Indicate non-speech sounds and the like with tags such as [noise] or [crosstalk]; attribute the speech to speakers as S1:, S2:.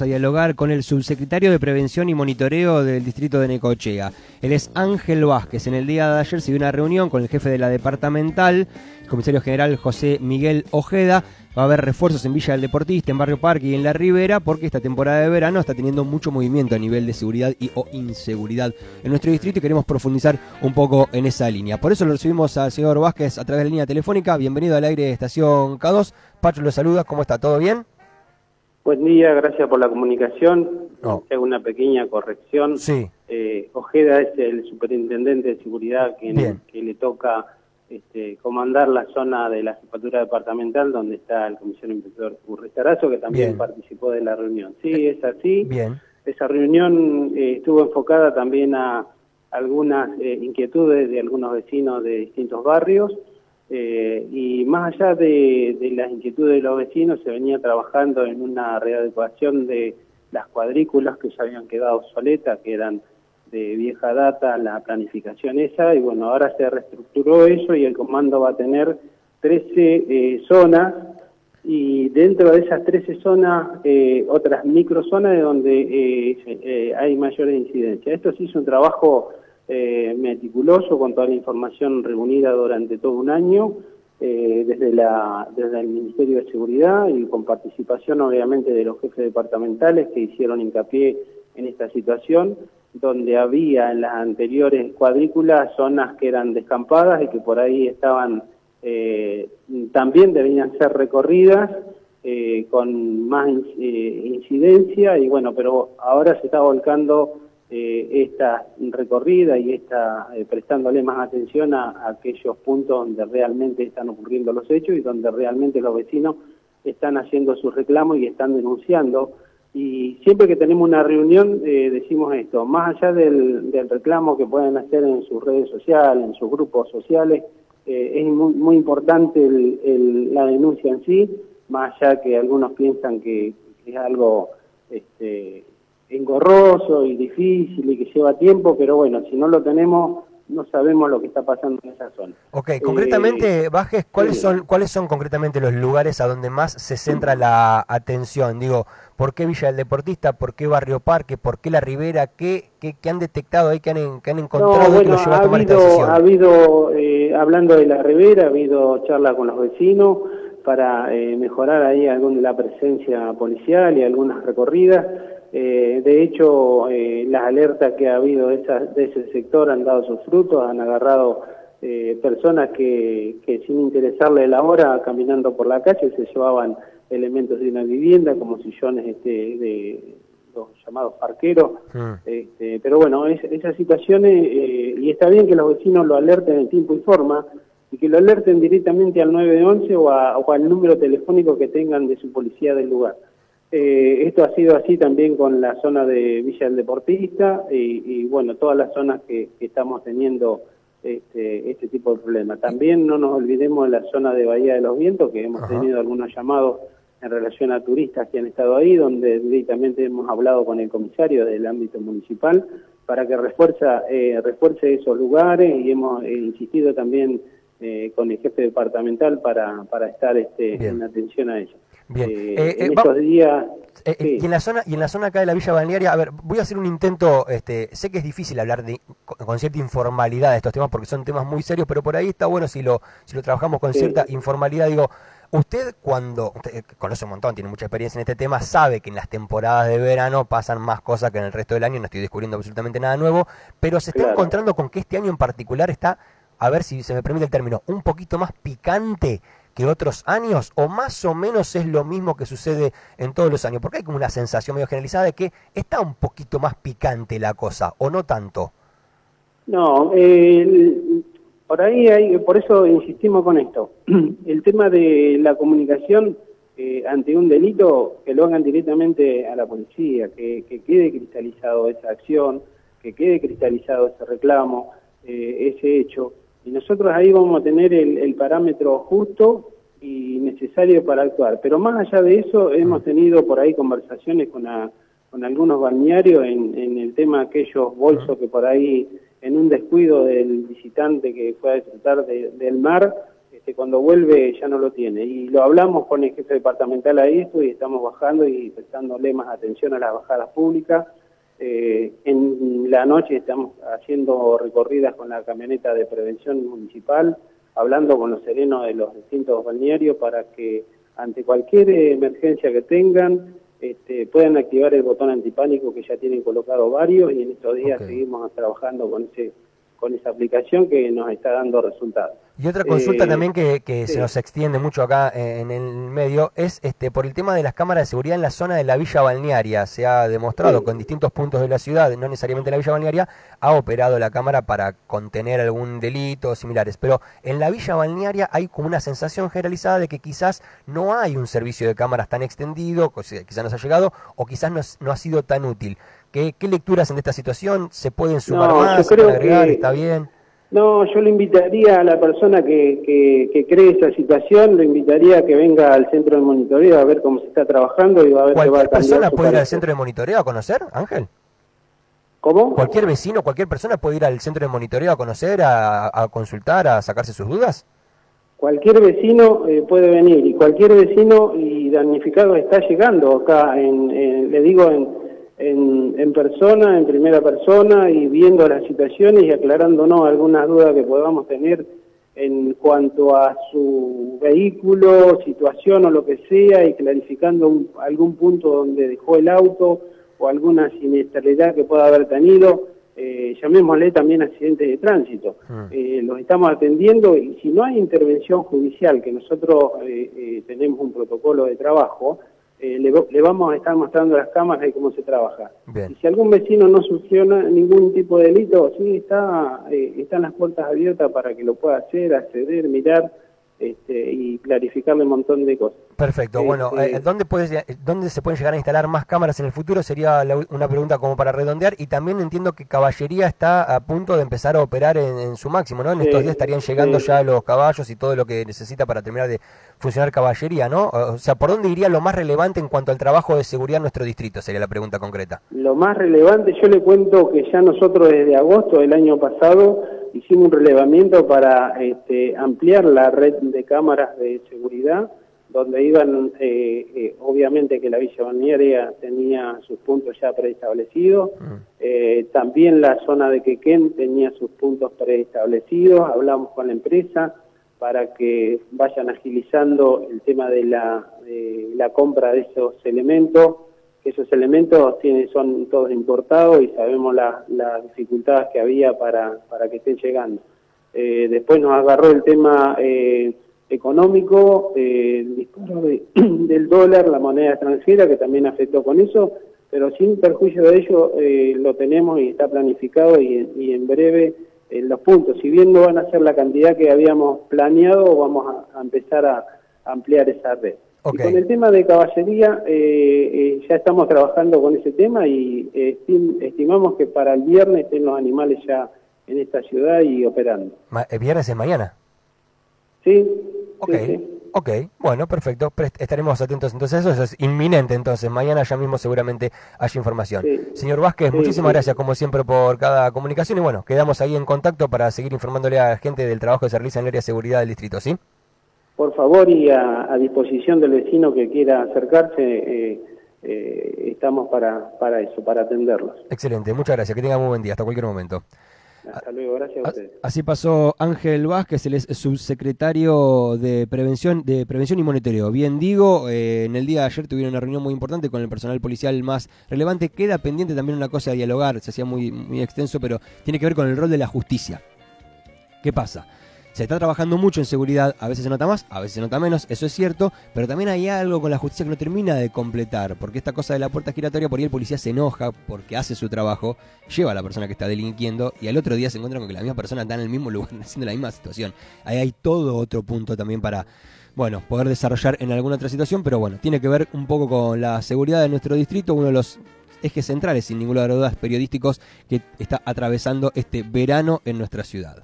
S1: A dialogar con el subsecretario de Prevención y Monitoreo del Distrito de Necochea. Él es Ángel Vázquez. En el día de ayer se dio una reunión con el jefe de la departamental, el comisario general José Miguel Ojeda. Va a haber refuerzos en Villa del Deportista, en Barrio Parque y en La Ribera, porque esta temporada de verano está teniendo mucho movimiento a nivel de seguridad y o inseguridad en nuestro distrito y queremos profundizar un poco en esa línea. Por eso lo recibimos al señor Vázquez a través de la línea telefónica. Bienvenido al aire de Estación K2. Pacho lo saluda, ¿cómo está? ¿Todo bien?
S2: Buen día, gracias por la comunicación. Hago una pequeña corrección.
S1: Sí.
S2: Eh, Ojeda es el superintendente de seguridad que, le toca este, comandar la zona de la jefatura departamental donde está el comisario inspector Urrestarazo, que también participó de la reunión. Sí, es así.
S1: Bien.
S2: Esa reunión eh, estuvo enfocada también a algunas eh, inquietudes de algunos vecinos de distintos barrios eh, y más allá de, las inquietudes de los vecinos, se venía trabajando en una readecuación de las cuadrículas que ya habían quedado obsoletas, que eran de vieja data, la planificación esa, y bueno, ahora se reestructuró eso y el comando va a tener 13 eh, zonas y dentro de esas 13 zonas eh, otras microzonas de donde hay mayores incidencias. Esto se hizo un trabajo eh, meticuloso con toda la información reunida durante todo un año eh, desde, la, desde el Ministerio de Seguridad y con participación obviamente de los jefes departamentales que hicieron hincapié en esta situación, donde había en las anteriores cuadrículas zonas que eran descampadas y que por ahí estaban, eh, también debían ser recorridas eh, con más incidencia. Y bueno, pero ahora se está volcando eh, esta recorrida y está eh, prestándole más atención a, aquellos puntos donde realmente están ocurriendo los hechos y donde realmente los vecinos están haciendo sus reclamos y están denunciando. Y siempre que tenemos una reunión eh, decimos esto, más allá del, reclamo que pueden hacer en sus redes sociales, en sus grupos sociales, es muy, importante la denuncia en sí, más allá que algunos piensan que, es algo este, engorroso y difícil y que lleva tiempo, pero bueno, si no lo tenemos, no sabemos lo que está pasando en esa zona.
S1: Ok, concretamente, Bajes, ¿cuáles son cuáles son concretamente los lugares a donde más se centra la atención? Digo, ¿por qué Villa del Deportista? ¿Por qué Barrio Parque? ¿Por qué La Ribera? ¿Qué, qué, han detectado ahí, que han, han encontrado que los lleva a tomar
S2: habido,
S1: esta decisión?
S2: Ha habido, eh, hablando de La Ribera, ha habido charla con los vecinos para eh, mejorar ahí algún de la presencia policial y algunas recorridas. Eh, de hecho, eh, las alertas que ha habido de, ese sector han dado sus frutos, han agarrado eh, personas que, sin interesarle la hora, caminando por la calle, se llevaban elementos de una vivienda, como sillones este, de los llamados parqueros. Mm. Este, pero bueno, esas situaciones, y está bien que los vecinos lo alerten en tiempo y forma, y que lo alerten directamente al 911 o, o al número telefónico que tengan de su policía del lugar. Eh, esto ha sido así también con la zona de Villa del Deportista y, bueno, todas las zonas que, estamos teniendo este, este, tipo de problemas. También no nos olvidemos de la zona de Bahía de los Vientos, que hemos tenido algunos llamados en relación a turistas que han estado ahí, donde directamente hemos hablado con el comisario del ámbito municipal para que refuerza, eh, refuerce esos lugares y hemos insistido también eh, con el jefe departamental para, para estar este, en atención a ellos.
S1: Bien. Eh, eh, en estos días... y en la zona y en la zona acá de la Villa Balnearia, a ver, voy a hacer un intento, este, sé que es difícil hablar de, con cierta informalidad de estos temas porque son temas muy serios, pero por ahí está bueno si lo si lo trabajamos con cierta informalidad, digo, Usted cuando usted conoce un montón, tiene mucha experiencia en este tema, sabe que en las temporadas de verano pasan más cosas que en el resto del año, no estoy descubriendo absolutamente nada nuevo, pero se está encontrando con que este año en particular está, a ver si se me permite el término, un poquito más picante que otros años o más o menos es lo mismo que sucede en todos los años? Porque hay como una sensación medio generalizada de que está un poquito más picante la cosa, ¿o no tanto?
S2: No, por ahí hay, por eso insistimos con esto. [clears throat] El tema de la comunicación eh, ante un delito, que lo hagan directamente a la policía, que, quede cristalizado esa acción, que quede cristalizado ese reclamo, eh, ese hecho y nosotros ahí vamos a tener el, parámetro justo y necesario para actuar. Pero más allá de eso, hemos tenido por ahí conversaciones con, con algunos balnearios en, el tema de aquellos bolsos que por ahí, en un descuido del visitante que fue a disfrutar del mar, este, cuando vuelve ya no lo tiene. Y lo hablamos con el jefe departamental a esto y estamos bajando y prestándole más atención a las bajadas públicas. Eh, en la noche estamos haciendo recorridas con la camioneta de prevención municipal, hablando con los serenos de los distintos balnearios para que ante cualquier emergencia que tengan este, puedan activar el botón antipánico que ya tienen colocado varios y en estos días seguimos trabajando con ese con esa aplicación que nos está dando resultados.
S1: Y otra consulta eh, también que, se nos extiende mucho acá en el medio es este por el tema de las cámaras de seguridad en la zona de la villa balnearia. Se ha demostrado con distintos puntos de la ciudad, no necesariamente la villa balnearia, ha operado la cámara para contener algún delito o similares. Pero en la villa balnearia hay como una sensación generalizada de que quizás no hay un servicio de cámaras tan extendido, quizás nos ha llegado, o quizás no, no ha sido tan útil. ¿Qué, lecturas en esta situación? ¿Se pueden sumar más? ¿Se agregar? ¿Está bien?
S2: No, yo le invitaría a la persona que, que, cree esa situación, le invitaría a que venga al centro de monitoreo a ver cómo se está trabajando y va a ver qué va a
S1: persona puede ir al centro de monitoreo a conocer, Ángel?
S2: ¿Cómo?
S1: ¿Cualquier vecino, cualquier persona puede ir al centro de monitoreo a conocer, a, consultar, a sacarse sus dudas?
S2: Cualquier vecino eh, puede venir y cualquier vecino y damnificado está llegando acá, en le digo, en en, persona, en primera persona y viendo las situaciones y aclarándonos algunas dudas que podamos tener en cuanto a su vehículo, situación o lo que sea y clarificando algún punto donde dejó el auto o alguna siniestralidad que pueda haber tenido, eh, llamémosle también accidentes de tránsito. Ah. Eh, los estamos atendiendo y si no hay intervención judicial, que nosotros eh, eh tenemos un protocolo de trabajo, eh, le, vamos a estar mostrando las cámaras y cómo se trabaja. Y si algún vecino no soluciona ningún tipo de delito, sí, está, eh, están las puertas abiertas para que lo pueda hacer, acceder, mirar este, y clarificarle un montón de cosas.
S1: Perfecto, bueno, este, eh, ¿dónde, ¿dónde se pueden llegar a instalar más cámaras en el futuro? Sería una pregunta como para redondear y también entiendo que Caballería está a punto de empezar a operar en, su máximo, ¿no? En estos días estarían llegando ya los caballos y todo lo que necesita para terminar de funcionar Caballería, ¿no? O sea, ¿por dónde iría lo más relevante en cuanto al trabajo de seguridad en nuestro distrito? Sería la pregunta concreta.
S2: Lo más relevante, yo le cuento que ya nosotros desde agosto del año pasado hicimos un relevamiento para este, ampliar la red de cámaras de seguridad, donde iban, eh, eh, obviamente que la Villa Balnearia tenía sus puntos ya preestablecidos, mm. eh, también la zona de Quequén tenía sus puntos preestablecidos, hablamos con la empresa para que vayan agilizando el tema de la, de la compra de esos elementos, esos elementos tienen, son todos importados y sabemos las dificultades que había para, para que estén llegando. Eh, después nos agarró el tema eh, económico, eh, el disparo [clears throat] del dólar, la moneda extranjera, que también afectó con eso, pero sin perjuicio de ello lo tenemos y está planificado y, en breve los puntos. Si bien no van a ser la cantidad que habíamos planeado, vamos a empezar a ampliar esa red. Y con el tema de caballería, eh, eh, ya estamos trabajando con ese tema y eh, estimamos que para el viernes estén los animales ya en esta ciudad y operando.
S1: ¿El viernes es mañana?
S2: Sí.
S1: Ok, ok, bueno, perfecto. Estaremos atentos entonces eso, es inminente entonces. Mañana ya mismo seguramente hay información. Señor Vázquez, muchísimas gracias como siempre por cada comunicación y bueno, quedamos ahí en contacto para seguir informándole a la gente del trabajo que se realiza en el área de seguridad del distrito, ¿sí?
S2: Por favor y a, disposición del vecino que quiera acercarse, eh, eh, estamos para, para eso, para atenderlos.
S1: Excelente, muchas gracias, que tenga muy buen día, hasta cualquier momento.
S2: Hasta luego, gracias a ustedes.
S1: Así pasó Ángel Vázquez, el subsecretario de Prevención de Prevención y Monitoreo. Bien digo, eh, en el día de ayer tuvieron una reunión muy importante con el personal policial más relevante. Queda pendiente también una cosa a dialogar, se hacía muy, muy extenso, pero tiene que ver con el rol de la justicia. ¿Qué pasa? Se está trabajando mucho en seguridad, a veces se nota más, a veces se nota menos, eso es cierto, pero también hay algo con la justicia que no termina de completar, porque esta cosa de la puerta giratoria, por ahí el policía se enoja porque hace su trabajo, lleva a la persona que está delinquiendo y al otro día se encuentra con que la misma persona está en el mismo lugar [laughs] haciendo la misma situación. Ahí hay todo otro punto también para, bueno, poder desarrollar en alguna otra situación, pero bueno, tiene que ver un poco con la seguridad de nuestro distrito, uno de los ejes centrales, sin ninguna duda, periodísticos que está atravesando este verano en nuestra ciudad.